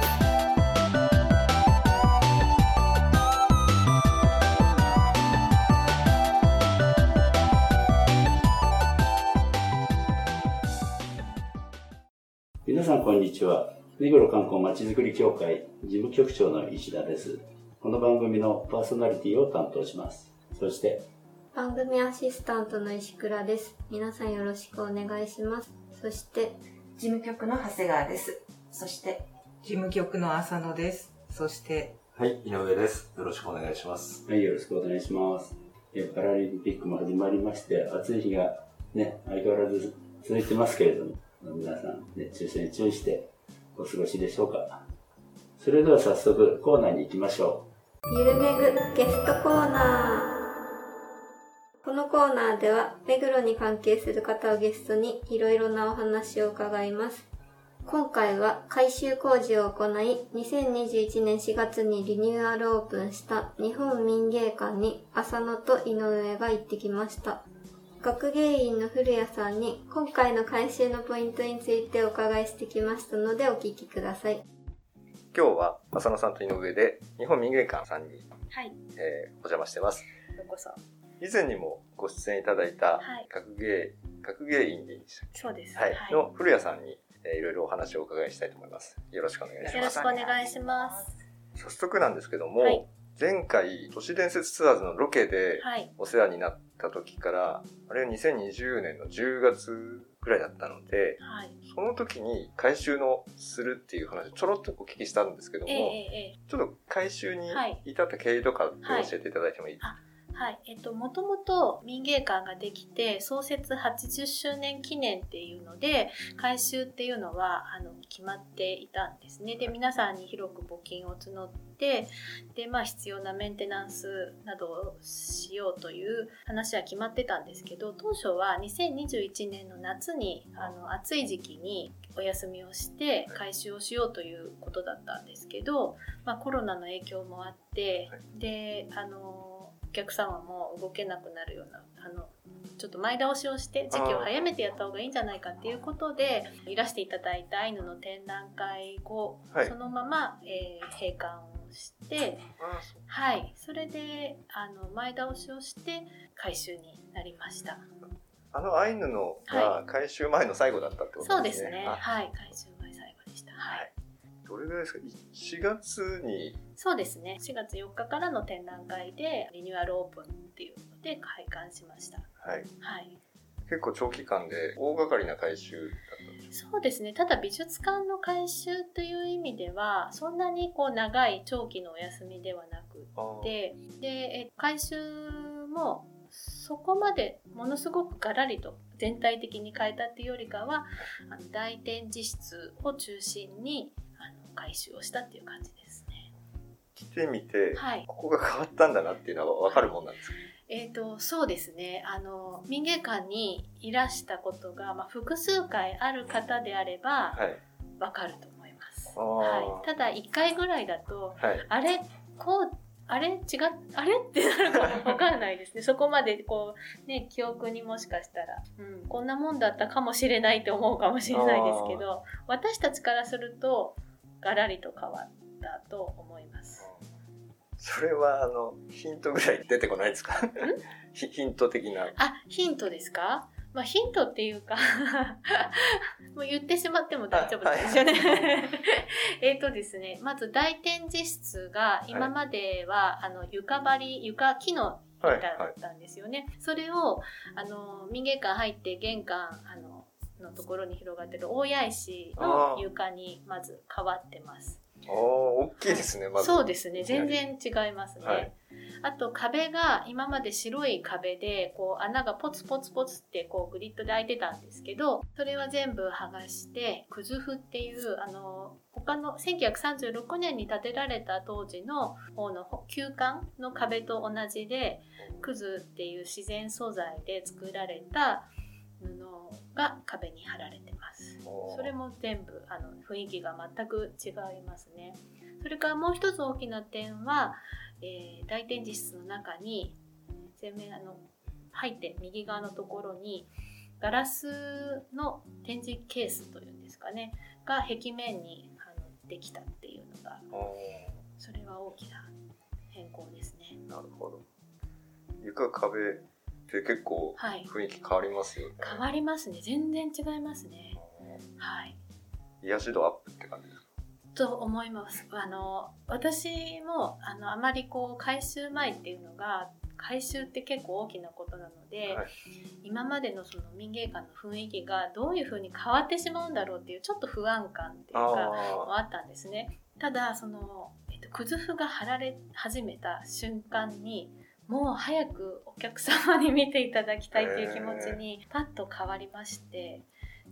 す。んこんにちは。目黒観光まちづくり協会事務局長の石田です。この番組のパーソナリティを担当します。そして、番組アシスタントの石倉です皆さんよろしくお願いしますそして事務局の長谷川です。そして、事務局の浅野です。そして、はい、井上です。よろしくお願いします。はい、よろしくお願いします。えパラリンピックも始まりまして、暑い日がね、相変わらず続いてますけれども、皆さん熱中症に注意してお過ごしでしょうか？それでは早速コーナーに行きましょう。ゆるめぐゲストコーナー。このコーナーでは目黒に関係する方をゲストにいろいろなお話を伺います。今回は改修工事を行い2021年4月にリニューアルオープンした日本民芸館に浅野と井上が行ってきました。学芸員の古谷さんに今回の改修のポイントについてお伺いしてきましたのでお聞きください今日は浅野さんと井上で日本民芸館さんに、はい、えーお邪魔してます。どうこそ。以前にもご出演いただいたはい学芸、学芸員でそうです。けはい、の古谷さんに、えーいろいろお話をお伺いしたいと思います。よろしくお願いします。よろしくお願いします。早速なんですけども、はい前回都市伝説ツアーズのロケではい。お世話になった時から、あれは2020年の10月ぐらいだったので、はい。その時に回収のするっていう話をちょろっとお聞きしたんですけども、ええええちょっと回収にはい至った経緯とかってはい教えていただいてもいいですか、はい。えっと、もともと民芸館ができて、創設80周年記念っていうので、改修っていうのは、あの、決まっていたんですね。で、皆さんに広く募金を募って、で、まあ、必要なメンテナンスなどをしようという話は決まってたんですけど、当初は2021年の夏に、あの、暑い時期にお休みをして、改修をしようということだったんですけど、まあ、コロナの影響もあって、で、あの、お客様も動けなくなるようなあのちょっと前倒しをして時期を早めてやった方がいいんじゃないかっていうことでいらしていただいたアイヌの展覧会後、はい。そのまま、えー閉館をしてはいそれであの前倒しをして回収になりました。あのアイヌのが回収前の最後だったってことそうでね。ですすね。あ。はい回収前最後でした。はい、はい。どれぐらいですか ?4 月に、そうですね。4月4日からの展覧会でリニューアルオープンっていうので開館しました。はい、はい結構長期間で大掛かりな回収だったんですそうですね。ただ美術館の改修という意味ではそんなにこう長い長期のお休みではなくあー。てでえ改修もそこまでものすごくガラリと全体的に変えたっていうよりかはあの大展示室を中心にあの改修をしたっていう感じですね。来てみて、はい。ここが変わったんだなっていうのは分かるもんなんですか？えー、とそうですね。あの民芸館にいらしたことが、まあ、複数回ある方であれば、はい。わかると思います。あー。はい、ただ1回ぐらいだとはい。あれこうあれ？違っあれ？ってなるかもわからないですね。そこまでこうね記憶にもしかしたら、うん、こんなもんだったかもしれないって思うかもしれないですけど私たちからするとガラリと変わったと思います。それは、あの、ヒントぐらい出てこないですか？ヒヒント的な。あヒントですか？まあ、ヒントっていうか もう言ってしまっても大丈夫ですよね。えっとですね、まず大展示室が今までは、あの床張り、床、木のはい。板だはいっ。たんですよね。それをあの民芸館入って玄関あののところに広がってる大谷石の床にまず変わってます。おー、大きいですね、まず。そうですね全然違いますね、はい。あと壁が今まで白い壁でこう穴がポツポツポツってこうグリッドで開いてたんですけどそれは全部剥がしてクズフっていうあの他の1936年に建てられた当時の方の旧館の壁と同じでクズっていう自然素材で作られた布がが壁に貼られそれも全部あの雰囲気が全く違いますね。それからもう一つ大きな点は、えー大展示室の中に前面あの入って右側のところにガラスの展示ケースというんですかねが壁面にあのできたっていうのがおそれは大きな変更ですね。ーなるほど。床壁って結構はい。雰囲気変わりますよね。変わりますね。全然違いますね。はい。癒し度アップって感じですか？と思います。あの私もあのあまりこう改修前っていうのが改修って結構大きなことなので、はい今までのその民芸館の雰囲気がどういう風に変わってしまうんだろうっていうちょっと不安感っていうかもああったんですね。ただその、えっと、くず風が貼られ始めた瞬間にもう早くお客様に見ていただきたいっていう気持ちにパッと変わりまして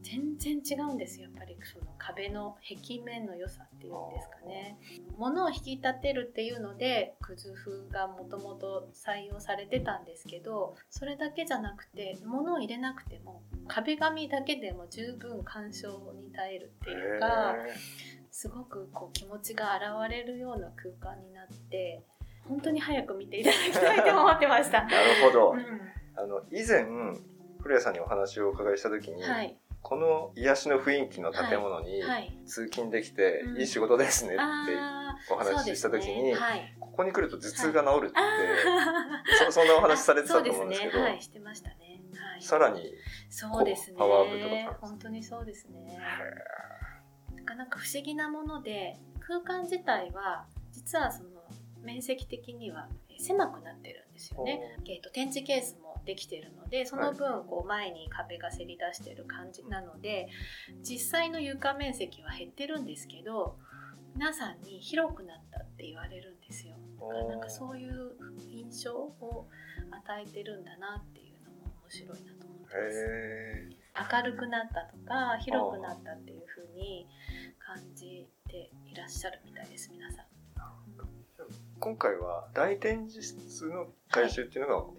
全然違うんですよやっぱりその壁の壁面の良さっていうんですかね。物を引き立てるっていうのでくず風がもともと採用されてたんですけどそれだけじゃなくて物を入れなくても壁紙だけでも十分鑑賞に耐えるっていうーか。へすごくこう気持ちが現れるような空間になって本当に早く見ていただきたいと思ってました。ー なるほど。うあの以前古谷さんにお話をお伺いした時に、ん、はい、この癒しの雰囲気の建物にはい、通勤できてうん。いい仕事ですねってあお話しした時に、ここに来ると頭痛が治るって、あそ そんなお話されてたと思うんですけど、ね、はい、してましたね。はい、さらにそうですね。パワーアップとか。本当にそうですね。なかなか不思議なもので空間自体は実はその面積的には狭くなってるんですよね。えーと展示ケースもできているのでその分こう前に壁がせり出してる感じなので実際の床面積は減ってるんですけど皆さんに広くなったって言われるんですよ。だからなんかそういう印象を与えてるんだなっていうのも面白いなと思ってます。へ明るくなったとか広くなったっていう風に感じていらっしゃるみたいです皆さん今回は大展示室の改修っていうのが主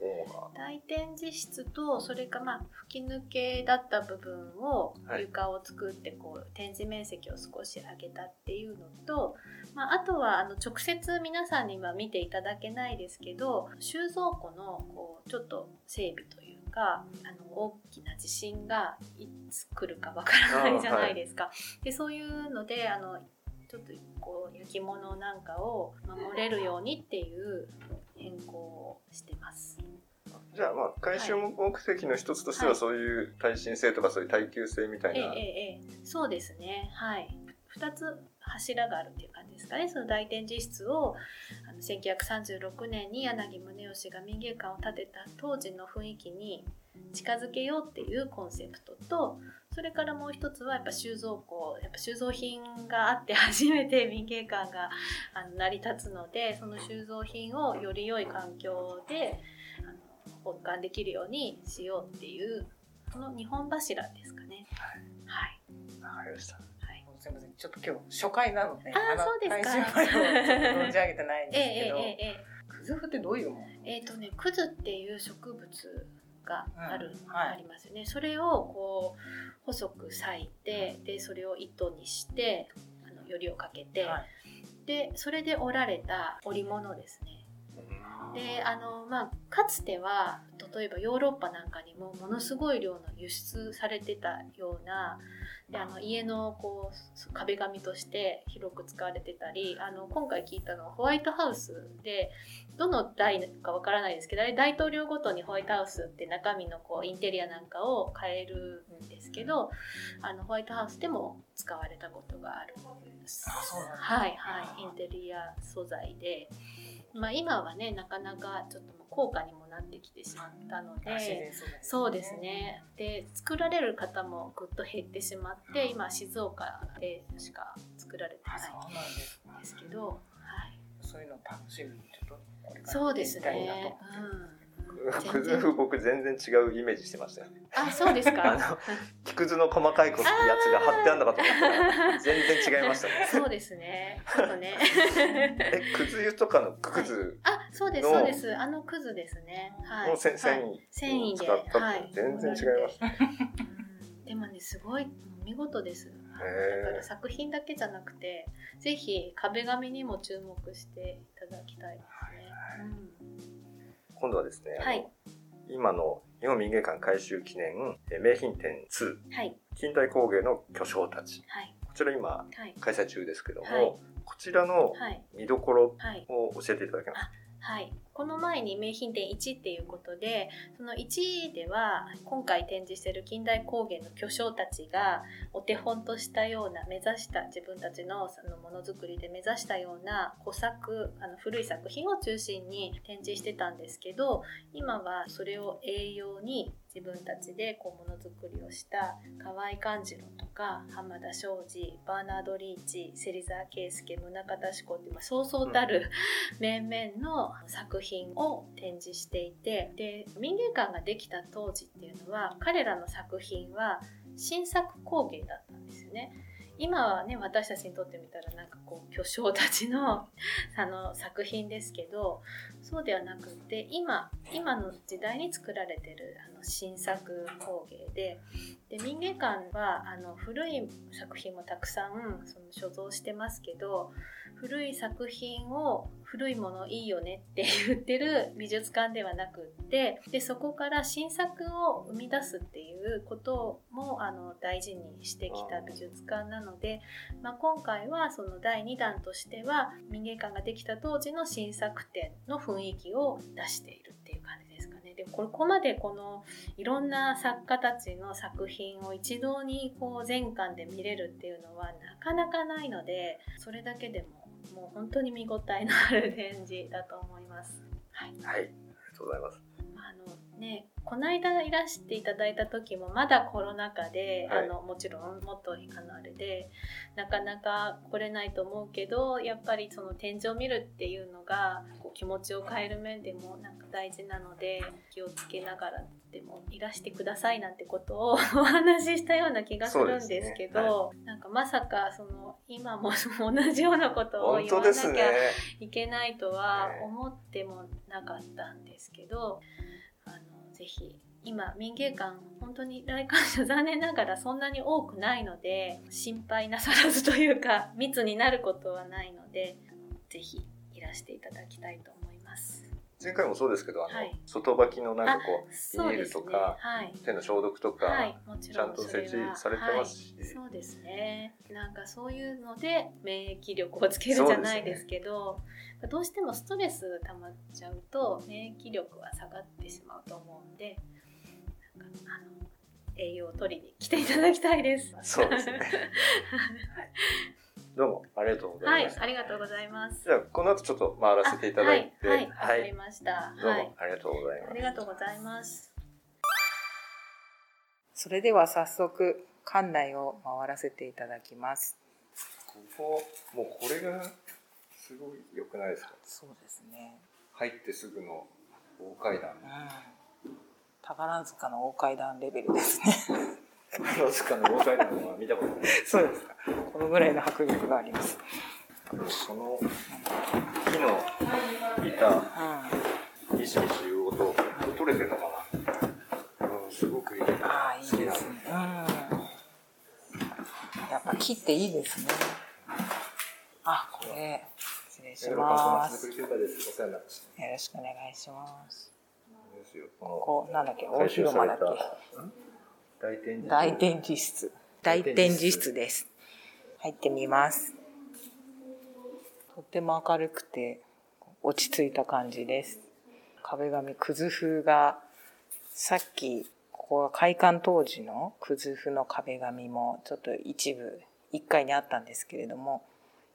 な、大展示室とそれかまあ吹き抜けだった部分をはい。床を作ってこう展示面積を少し上げたっていうのと、まあ、あとはあの直接皆さんには見ていただけないですけど収蔵庫のこうちょっと整備というかあの大きな地震がいつ来るかわからないじゃないですか。でそういうのであのちょっとこう雪物なんかを守れるようにっていう変更をしてます。じゃあまあ改修目的の一つとしてははい。そういう耐震性とかそういう耐久性みたいな、ええええええ。そうですね。はい。2つ柱があるっていう感じですかね。その大展示室をあの1936年に柳宗悦が民芸館を建てた当時の雰囲気に近づけようっていうコンセプトとそれからもう一つはやっぱ収蔵庫やっぱ収蔵品があって初めて民芸館があの成り立つのでその収蔵品をより良い環境であの保管できるようにしようっていうこの2本柱ですかね。はい。わかりましたはい。すみません。ちょっと今日初回なので、あそうですか存じ上げてないんえですけど、えええええクズフってどういうもの？ええーとね、クズっていう植物がある、うんはいありますよね。それをこう細く裂いて、でそれを糸にして、あのよりをかけて、はいでそれで織られた織物ですね。であのまあかつては例えばヨーロッパなんかにもものすごい量の輸出されてたようなであの家のこう壁紙として広く使われてたりあの今回聞いたのはホワイトハウスでどの代かわからないですけど大統領ごとにホワイトハウスって中身のこうインテリアなんかを変えるんですけどあのホワイトハウスでも使われたことがあるんです。あそうなんだはいはいインテリア素材で、まあ、今はねなかなかちょっと高価にもなってきてしまったので。自然素材そうですね。で、作られる方もぐっと減ってしまって、今静岡でしか作られてあないんですけど、はい。そういうの楽しみにちょっとこれからそうですねと。うん。クズフ僕全然違うイメージしてましたよねあ、そうですあか。の木くずの細かいこやつが貼ってあるのかと思ったら全然違いましたね そうですね。ちょっとね。えくず湯とかのくずあ、そうです、のそうです。あのくずですね。はい。のせはい繊維繊維ではい全然違いました、うんでもねすごい見事ですだから作品だけじゃなくてぜひ壁紙にも注目していただきたいですね、今度はですね、はい。今の日本民芸館改修記念え名品展2うんはい。近代工芸の巨匠たち。はい。こちら今はい。開催中ですけども、はい。こちらのはい。見どころはい。を教えていただけますか、はい、この前に名品展1っていうことでその1では今回展示してる近代工芸の巨匠たちがお手本としたような目指した自分たちのそのものづくりで目指したような古作あの古い作品を中心に展示してたんですけど今はそれを栄養に自分たちでこうものづくりをした河合勘次郎とか浜田庄司バーナード・リーチ芹沢圭介宗像志功っていう、まあ、そうそうたる、面々の作品を展示していてで民芸館ができた当時っていうのは彼らの作品は新作工芸だったんですよね。今はね私たちにとってみたらなんかこう巨匠たちの あの作品ですけどそうではなくて今今の時代に作られてるあの新作工芸でで民芸館はあの古い作品もたくさんその所蔵してますけど古い作品を古いものいいよねって言ってる美術館ではなくってでそこから新作を生み出すっていうこともあの大事にしてきた美術館なので、まあ、今回はその第2弾としては民芸館ができた当時の新作展の雰囲気を出しているっていう感じですかね。でここまでこのいろんな作家たちの作品を一堂にこう全館で見れるっていうのはなかなかないのでそれだけでももう本当に見応えのある展示だと思います。はい。はい。ありがとうございます。ね、この間いらしていただいた時もまだコロナ禍で、はい。あのもちろんもっとあのあれでなかなか来れないと思うけどやっぱりその展示を見るっていうのがこう気持ちを変える面でもなんか大事なので気をつけながらでもいらしてくださいなんてことを お話ししたような気がするんですけどなんかまさかその今も 同じようなことを本言わなきゃいけないとはね。思ってもなかったんですけど、ぜひ今民芸館本当に来館者残念ながらそんなに多くないので心配なさらずというか密になることはないのであのぜひいらしていただきたいと思います。前回もそうですけどあの、はい。外履きのなんかこう。ビニールとかはい。手の消毒とか、はい、もちちゃんと設置されてますし。はい。そうですね。なんかそういうので免疫力をつけるじゃないですけどどうしてもストレス溜まっちゃうと免疫力は下がってしまうと思うんでなんかあの栄養を取りに来ていただきたいです。そうですねどうも。ありがとうござはいいまし、た、ありがとうございます。じゃあこの後ちょっと回らせていただいて。あはい、はい、わかりました。どうはい。も、ありがとうございます。ありがとうございます。それでは早速館内を回らせていただきます。ここもうこれがすごい良くないですか？そうですね。入ってすぐの大階段。うん。宝塚の大階段レベルですね宝塚の大階段は見たことない。そうですか。このぐらいの迫力があります。その木の板うんミシミシいう音取れてるのかな。うんすごくいい。ああいい好きなですね。うん。やっぱ木っていいですね。あこれ。失礼します。よろしくお願いします。ですよ。ここなんだっけ大広間だっけ大展示大展示室。大展示室。です入ってみます。とっても明るくて落ち着いた感じです。壁紙くず風がさっきここは開館当時のくず風の壁紙もちょっと一部1階にあったんですけれども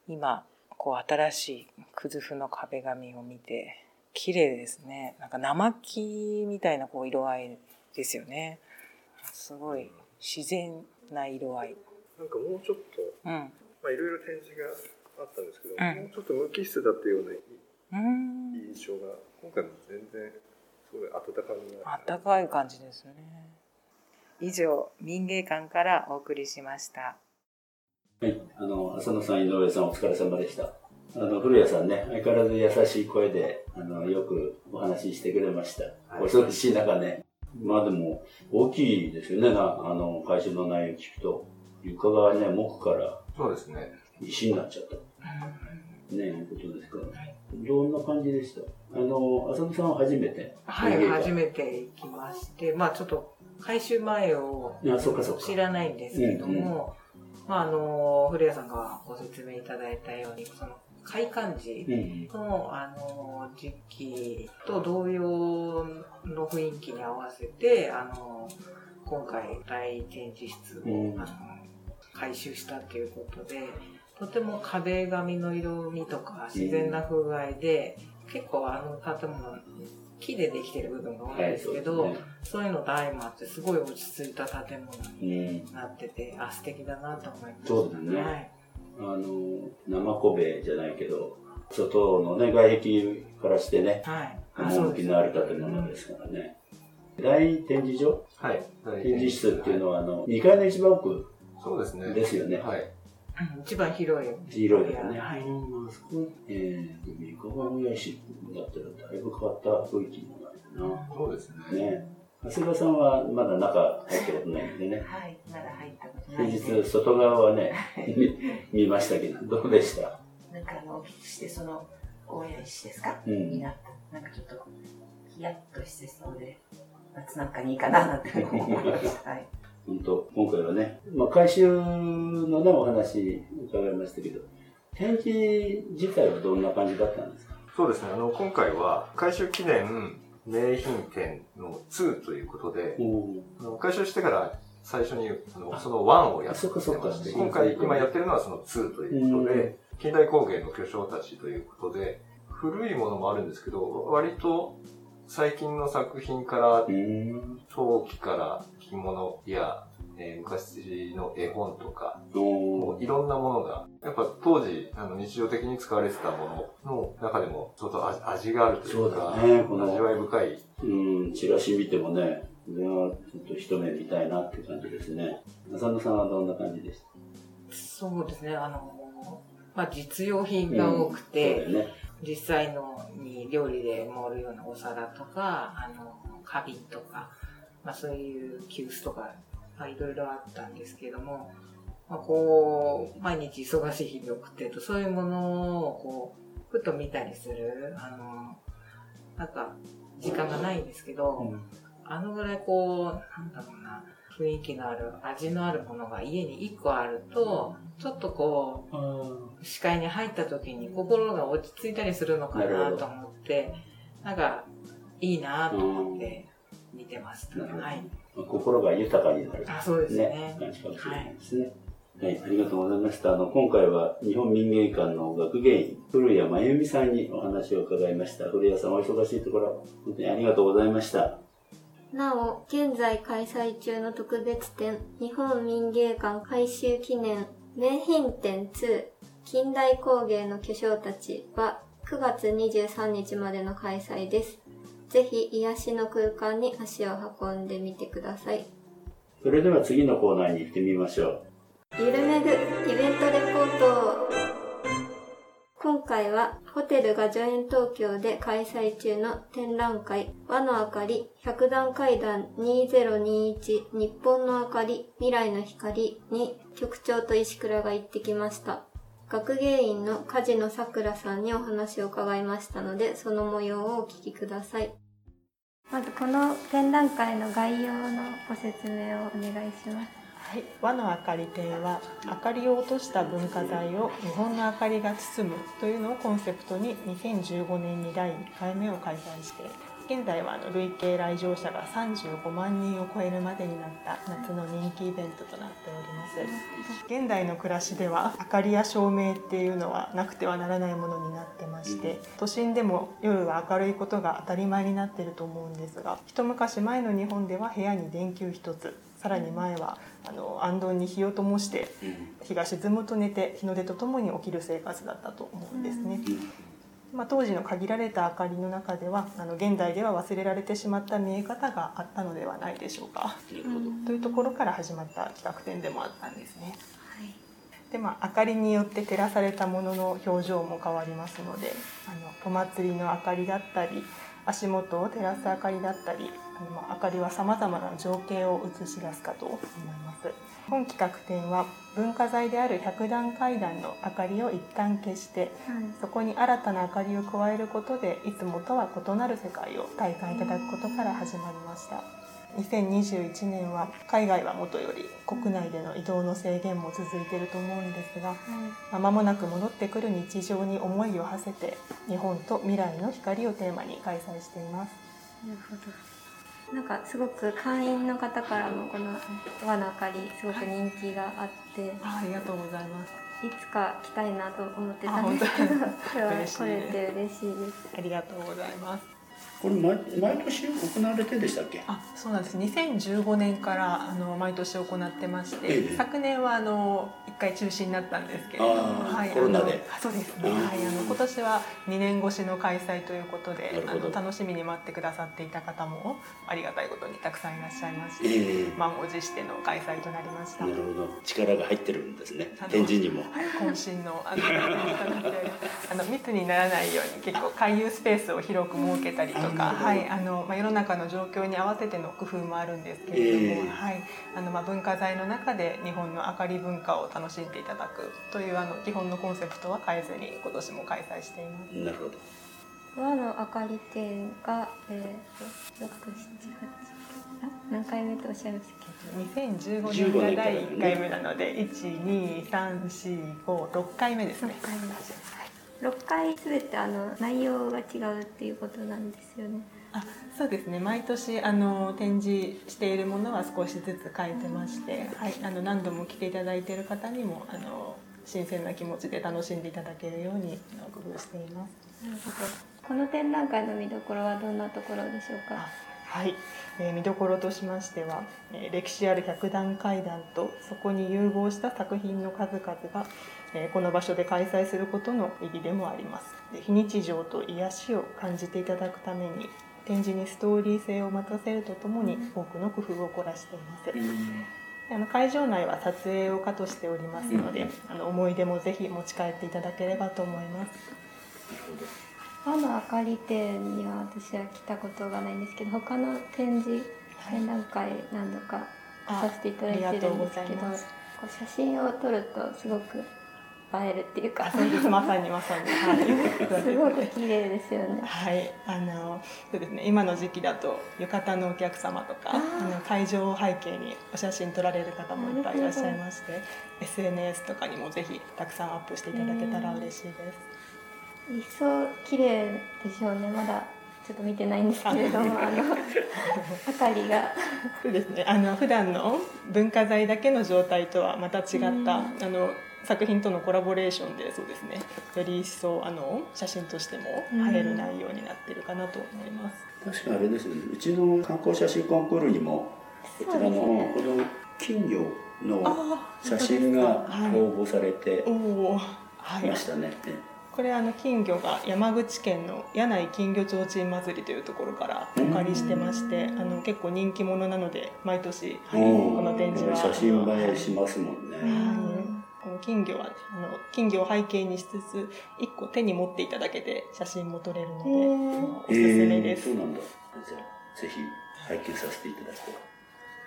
今こう新しいくず風の壁紙を見て綺麗ですね。なんか生木みたいなこう色合いですよねすごい自然な色合い。なんかもうちょっとうん。まあいろいろ展示があったんですけど、うんもうちょっと無機質だったようなうん。印象が今回も全然すごい温かみがあったかい感じですね。以上、民芸館からお送りしました。はい、あの浅野さん、井上さん、お疲れ様でした。あの古谷さんね、相変わらず優しい声であのよくお話ししてくれました。お忙しい中ね、まあでも、大きいですよね、なあの、回収の内容聞くと。床がね、木からそうですね。石になっちゃった。ね、いうことですから。どんな感じでした？あの、浅野さんは初めて？はい、初て。めて行きまして、まあちょっと回収前をあ、そうかそうか。知らないんですけども、まああの、古谷さんがご説明いただいたように、その開館時うん。の、あの、時期と同様の雰囲気に合わせて、あの、今回大展示室を、うんあの改修したっていうことで、とても壁紙の色味とか自然な風合いで、結構あの建物、木でできてる部分が多いんはい、ですけど、そうですね。そういうのと相まってすごい落ち着いた建物にうん。なってて、あ、素敵だなと思いました。そうですねはい。あの、生小部じゃないけど、外のね、外壁からしてね、はい。趣のある建物ですからね。大展示場？はい。展示室っていうのは、あの、2階の一番奥そうですね。ですよね。はい。うん一番広い。広いですね。はいうん、あそこ、えー、三河親市だったらだいぶ変わった雰囲気になるそうですね。な。ね。長谷川さんはまだ中入ったことないんでね。はい、まだ入ったことない先。日、外側はね、見見ましたけど、どうでした？なんかあの、お聞きして、その、大谷石ですか、うんになった。なんかちょっと、ヒヤッとしてそうで、夏なんかにいいかななんて思いました。はい。本当、今回はね、まあ、回収のね、お話伺いましたけど、展示自体はどんな感じだったんですか？そうですね。あの、今回は、回収記念名品展の2ということで、うん。あの回収してから最初にあのその1をやってまして、今回今やってるのはその2ということで、近代工芸の巨匠たちということで、古いものもあるんですけど、割と最近の作品からうん。陶器から着物や、えー昔の絵本とか、もういろんなものが、やっぱ当時あの日常的に使われてたものの中でも、ちょっと味味があるというか、そうだねこの味わい深い。うん、チラシ見てもね、これはちょっと一目見たいなって感じですね。浅野さんはどんな感じでした？そうですね、あの、まあ、実用品が多くて、そうだよね。実際のに料理で盛るようなお皿とか、あの、花瓶とか、まあ、そういう急須とか、まあ、いろいろあったんですけども、まあ、こう、毎日忙しい日々を送ってると、そういうものをこう、ふと見たりする、あの、なんか、時間がないんですけど、あのぐらいこう、なんだろうな、雰囲気のある、味のあるものが家に1個あると、ちょっとこう、視界に入った時に心が落ち着いたりするのかなと思って、なんか、いいなと思って見てました。はい。心が豊かになる。あ、そうですね。感じかもしれないですね。はい、ありがとうございました。あの、今回は日本民芸館の学芸員、古谷真由美さんにお話を伺いました。古谷さんお忙しいところ、本当にありがとうございました。なお、現在開催中の特別展、日本民芸館改修記念名品展2、近代工芸の巨匠たちは9月23日までの開催です。ぜひ癒しの空間に足を運んでみてください。それでは次のコーナーに行ってみましょう。ゆるめぐイベントレポート今回はホテルが助演東京で開催中の展覧会和の明かり百段階段2021日本の明かり未来の光に局長と石倉が行ってきました。学芸員の梶野さくらさんにお話を伺いましたのでその模様をお聞きください。まずこの展覧会の概要のご説明をお願いします。はい、和の明かり展は明かりを落とした文化財を日本の明かりが包むというのをコンセプトに2015年に第1回目を開催して現在はあの累計来場者が35万人を超えるまでになった夏の人気イベントとなっております。現代の暮らしでは明かりや照明っていうのはなくてはならないものになってまして都心でも夜は明るいことが当たり前になっていると思うんですが一昔前の日本では部屋に電球一つさらに前はあの暗灯に火を灯して日が沈むと寝て日の出とともに起きる生活だったと思うんですね。まあ、当時の限られた明かりの中ではあの現代では忘れられてしまった見え方があったのではないでしょうか。というところから始まった企画展でもあったんですね。でまあ、明かりによって照らされたものの表情も変わりますのであのお祭りの明かりだったり足元を照らす明かりだったりあのまあ明かりはさまざまな情景を映し出すかと思います本企画展は文化財である百段階段の明かりを一旦消してそこに新たな明かりを加えることでいつもとは異なる世界を体感いただくことから始まりました。2021年は海外はもとより国内での移動の制限も続いていると思うんですがまあ間もなく戻ってくる日常に思いを馳せて日本と未来の光をテーマに開催しています。なるほど。なんかすごく会員の方からもこの輪の明かりすごく人気があって、あありがとうございます。いつか来たいなと思ってたんですけど、今日 来れて嬉しいです。ありがとうございますこれ毎毎年行われてでしたっけ？あそうなんです。2015年からあの毎年行ってまして、ええ。昨年はあの1回中止になったんですけれども、あーコロナで。そうですね、うん。はい、あの今年は2年越しの開催ということであの楽しみに待ってくださっていた方もありがたいことにたくさんいらっしゃいまして、ええ。満を持しての開催となりました。なるほど。力が入ってるんですね展示にもはい、渾身のあの あの密にならないように結構回遊スペースを広く設けたりとか、あなるほどはい、あのまあ世の中の状況に合わせての工夫もあるんですけれども、ええはい、あのまあ文化財の中で日本の明かり文化を楽しんでいただくというあの基本のコンセプトは変えずに今年も開催しています。なるほど輪の明かり展が、えー、と6、7、8あ何回目とおっしゃいましたっ2015年が第1回目なので12345回目ですけね。6回目です。6回すべてあの内容が違うっていうことなんですよね。あそうですね毎年あの展示しているものは少しずつ変えてまして、はい、あの何度も来ていただいている方にもあの新鮮な気持ちで楽しんでいただけるように工夫しています。なるほど。この展覧会の見どころはどんなところでしょうか？はい、えー見どころとしましては、えー歴史ある百段階段とそこに融合した作品の数々が、えーこの場所で開催することの意義でもあります。で非日常と癒しを感じていただくために展示にストーリー性を持たせるとともに多くの工夫を凝らしています、であの会場内は撮影を可としておりますので、あの思い出もぜひ持ち帰っていただければと思います。輪の明かり展には私は来たことがないんですけど、他の展示展覧会何度かさせていただいてるんですけど、写真を撮るとすごく映えるっていうか、そうです。まさにまさに。はい。すごく綺麗ですよね。はい、あのそうですね。今の時期だと浴衣のお客様とかあの会場を背景にお写真撮られる方もいっぱいいらっしゃいまして SNS とかにもぜひたくさんアップしていただけたら嬉しいです。一層綺麗でしょうね。まだちょっと見てないんですけれども、あの明かりが。そうですね。あの普段の文化財だけの状態とはまた違った、うん。あの作品とのコラボレーションでそうですね。より一層あの写真としても映える内容になっているかなと思います。確かあれですよね。うちの観光写真コンクールにもこちらの、ね。この金魚の写真がはい。応募されておおはい。いましたね、これあの金魚が山口県の柳井金魚ちょうちん祭りというところからお借りしてましてあの結構人気者なので毎年、はい、うん。この展示は。写真映えしますもんね、はい。この金魚はあの金魚を背景にしつつ一個手に持っていただけて写真も撮れるので、おすすめです、えーそうなんだ。じゃあぜひ拝見させていただこ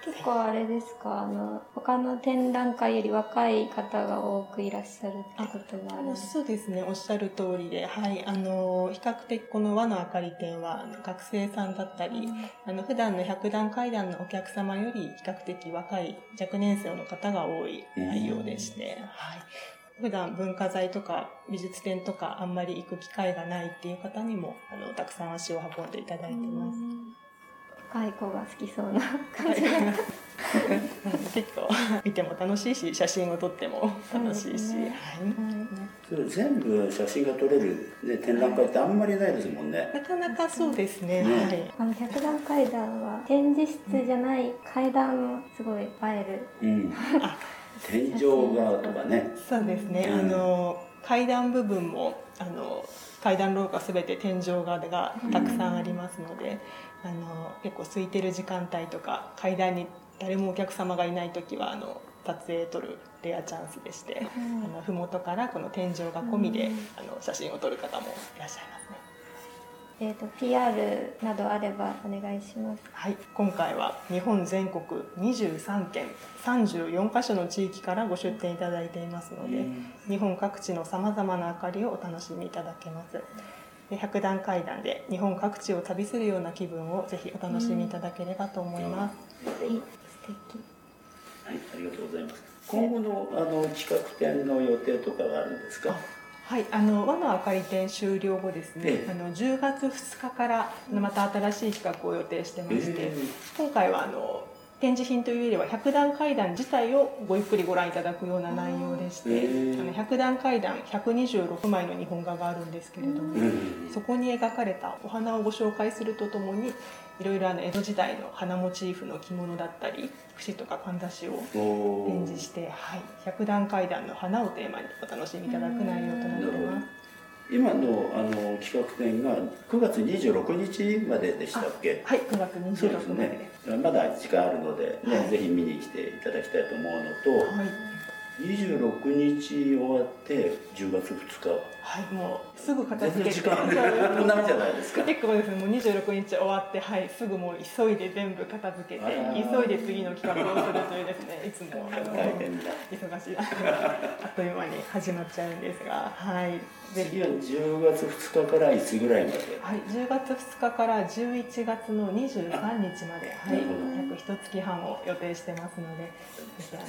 結構あれですか、あの他の展覧会より若い方が多くいらっしゃるってことがあるそうですね。おっしゃる通りで、はい、あの比較的この和の明かり展は学生さんだったり、あの普段の百段階段のお客様より比較的若い若年生の方が多い内容でして、はい、普段文化財とか美術展とかあんまり行く機会がないっていう方にもあのたくさん足を運んでいただいてます。若い子が好きそうな感じ。はい結構見ても楽しいし写真を撮っても楽しいし、全部写真が撮れる、ね、展覧会ってあんまりないですもんね。なかなかそうですね、ね。はい。あの百段階段は展示室じゃない階段もすごい映える。うん。天井画とかね。そうですね、うん。あの階段部分もあの階段廊下すべて天井画がたくさんありますので、あの結構空いてる時間帯とか階段に誰もお客様がいない時はあの撮影撮るレアチャンスでして、あの麓からこの天井画込みで、あの写真を撮る方もいらっしゃいますね。えっ、と PR などあればお願いします。はい、今回は日本全国23県34カ所の地域からご出展いただいていますので、日本各地のさまざまな明かりをお楽しみいただけます。で百段階段で日本各地を旅するような気分をぜひお楽しみいただければと思います。はい、素敵。はい、ありがとうございます。今後のあの企画展の予定とかがあるんですか？はい、あの和の明かり展終了後ですね、ええあの10月2日からまた新しい企画を予定してまして、え今回はあの展示品というよりは百段階段自体をごゆっくりご覧いただくような内容でして、ええあの百段階段126枚の日本画があるんですけれども、うん。そこに描かれたお花をご紹介するとともにいろいろあの江戸時代の花モチーフの着物だったり櫛とかかんざしを展示して、はい、百段階段の花をテーマにお楽しみいただく内容となっています。今のあの企画展が9月26日まででしたっけ？はい、9月そうです26ね。まだ時間あるので、ねはいぜひ見に来ていただきたいと思うのと、はい、26日終わって10月2日。はい、もうすぐ片全付けて。然時間 なじゃないですか。結構ですね、もう26日終わって、はい、すぐもう急いで全部片付けて、急いで次の企画をするというですね、いつも。大変だ。忙しい、あっという間に始まっちゃうんですが、はい、次は10月2日からいつぐらいまで？はい、10月2日から11月の23日まで、はい、約一月半を予定してますので、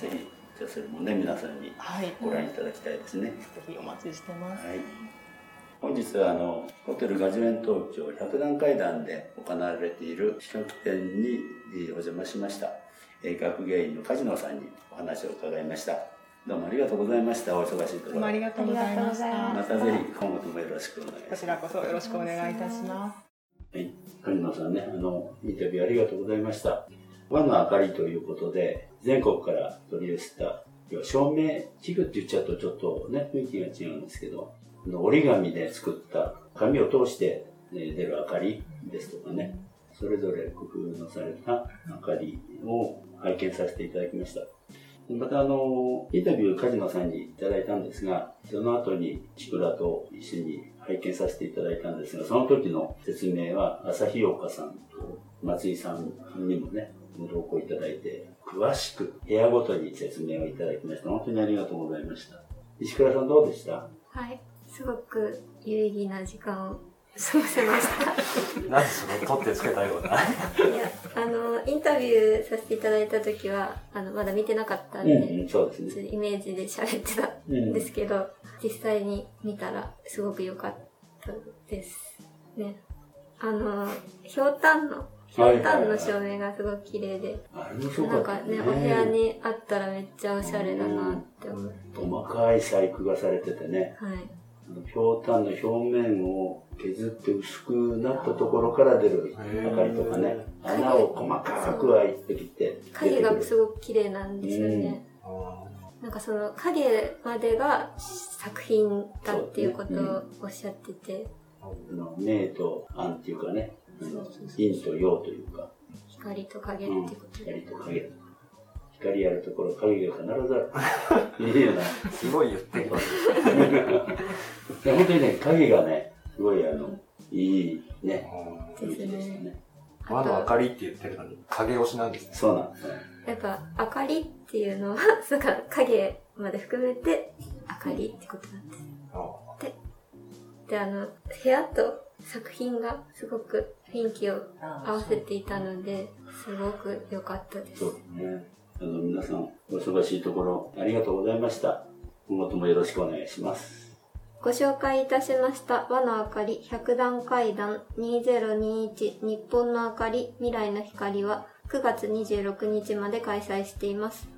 ぜひ、じゃあそれもね、皆さんにはい、ご覧いただきたいですね。ぜひお待ちしてます。はい。本日はあの、ホテルガジュメン東京百段階段で行われている企画展にえーお邪魔しました。えー学芸員の梶野さんにお話を伺いました。どうもありがとうございました。お忙しいところ。ありがとうございました。ままたぜひ今後ともよろしくお願いします。こちらこそよろしくお願いいたします。はい。梶野さんね、あの、インタビューありがとうございました。和の明かりということで、全国から取り寄せた、照明器具って言っちゃうとちょっとね、雰囲気が違うんですけど、折り紙で作った紙を通して出る明かりですとかね、それぞれ工夫のされた明かりを拝見させていただきました。またあの、インタビュー梶野さんにいただいたんですが、その後にチクラと一緒に拝見させていただいたんですが、その時の説明は朝日岡さんと松井さんにもね、ご同行いただいて、詳しく部屋ごとに説明をいただきました。本当にありがとうございました。石倉さんどうでした？はい、すごく有意義な時間を過ごせました。なんでそれ取ってつけたような？いや、あの、インタビューさせていただいた時は、あの、まだ見てなかったんで、うん、うん、そうですね。イメージで喋ってたうんんですけど、実際に見たらすごく良かったです。ね。あの、ひょうたんの、ひょうたんの照明がすごく綺麗で、あれもそうなんかね、お部屋にあったらめっちゃおしゃれだなって思って。細かい細工がされててね、はい。あのひょうたんの表面を削って薄くなったところから出る明かりとかね、穴を細かく開いてきて、影がすごく綺麗なんですよね。なんかその影までが作品だっていうことをおっしゃってて、あの明と暗っていうかね、陰と陽というか、光と影ってことで。光と影。光あるところ、影が必ずある。いいよな。すごい言ってる。いや本当にね、影がね、すごいあの、いいね、雰囲気でしたね。和の明かりって言ってるのに影押しなんですね。そうなんですね。やっぱ明かりっていうのは、なんか影まで含めて明かりってことなんです。で、あの、部屋と作品がすごく雰囲気を合わせていたので、すごく良かったです。そうですね。あの、皆さん、お忙しいところ、ありがとうございました。今後ともよろしくお願いします。ご紹介いたしました和の明かり百段階段2021日本の明かり未来の光は9月26日まで開催しています。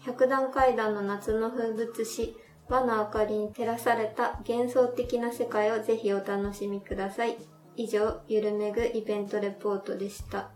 百段階段の夏の風物詩和の明かりに照らされた幻想的な世界をぜひお楽しみください。以上、ゆるめぐイベントレポートでした。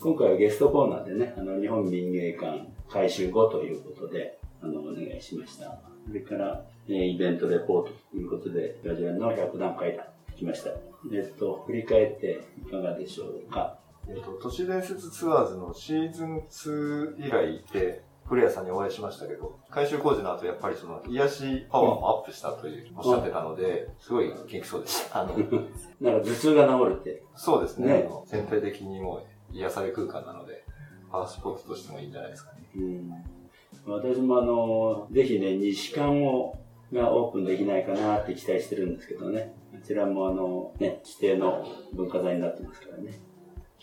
今回はゲストコーナーでね、あの、日本民芸館改修後ということで、あの、お願いしました。それから、えーイベントレポートということで、ラジオの100段階段来ました。えっと、振り返っていかがでしょうか？えっと、都市伝説ツアーズのシーズン2以来で、古谷さんにお会いしましたけど、改修工事の後やっぱりその癒しパワーもアップしたという、おっしゃってたので、すごい元気そうでした。あの、なんか頭痛が治るって。そうですね。ね全体的にもう癒され空間なので、パワースポットとしてもいいんじゃないですかね。うん。私もあの、ぜひね、西館を、がオープンできないかなって期待してるんですけどね。こちらもあの、ね、指定の文化財になってますからね。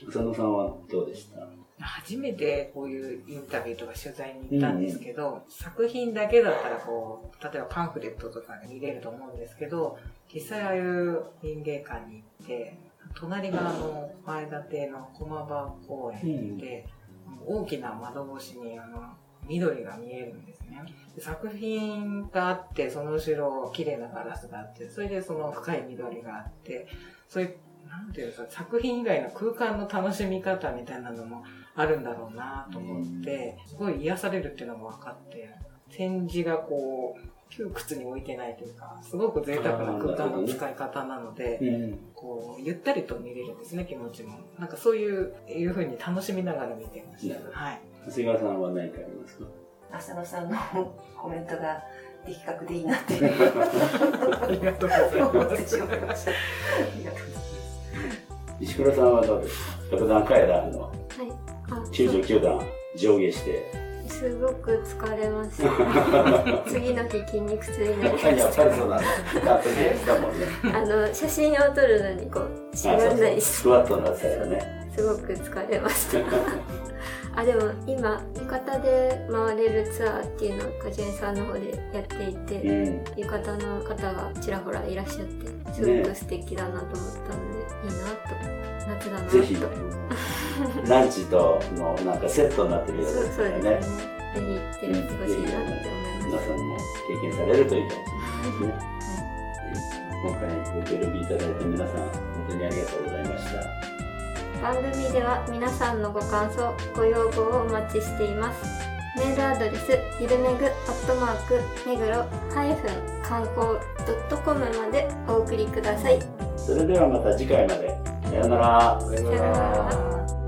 草野さんはどうでした？初めてこういうインタビューとか取材に行ったんですけど、作品だけだったらこう、例えばパンフレットとかで見れると思うんですけど、実際ああいう民芸館に行って、隣があの、前田邸の駒場公園で、大きな窓越しにあの、緑が見えるんですね。で作品があって、その後ろ綺麗なガラスがあって、それでその深い緑があって、そういう、なんていうか、作品以外の空間の楽しみ方みたいなのもあるんだろうなと思って、すごい癒されるっていうのも分かって、展示がこう、窮屈に置いてないというか、すごく贅沢な空間の使い方なので、うん。こう、ゆったりと見れるんですね、気持ちも。なんかそういう、いう風に楽しみながら見てました。はい。長谷川さんは何かありますか？浅野さんのコメントが的確でいいなってありがとうございます。しまいました。ありがとうございます。石倉さんはどうですか？特段階段の？はい。あ、99段上下して。すごく疲れました。次の日筋肉痛になりました。あの、写真を撮るのにこう、しがらないし、スクワットになっよね。すごく疲れました。あ、でも今、浴衣で回れるツアーっていうのを果樹園さんの方でやっていて、うん。浴衣の方がちらほらいらっしゃって、すごく素敵だなと思ったので、いいなと。夏だなと。ぜひ、ランチとのなんかセットになってるようですからね。ぜひ行ってみてほしいなって思います。皆さんも経験されるといいかもしれないですね。今回ご協力いただいて皆さん本当にありがとうございました。番組では皆さんのご感想、ご要望をお待ちしています。メールアドレス、ゆるめぐ、アットマーク、目黒、ハイフン、観光、ドットコムまでお送りください。それではまた次回まで。さようなら。さよなら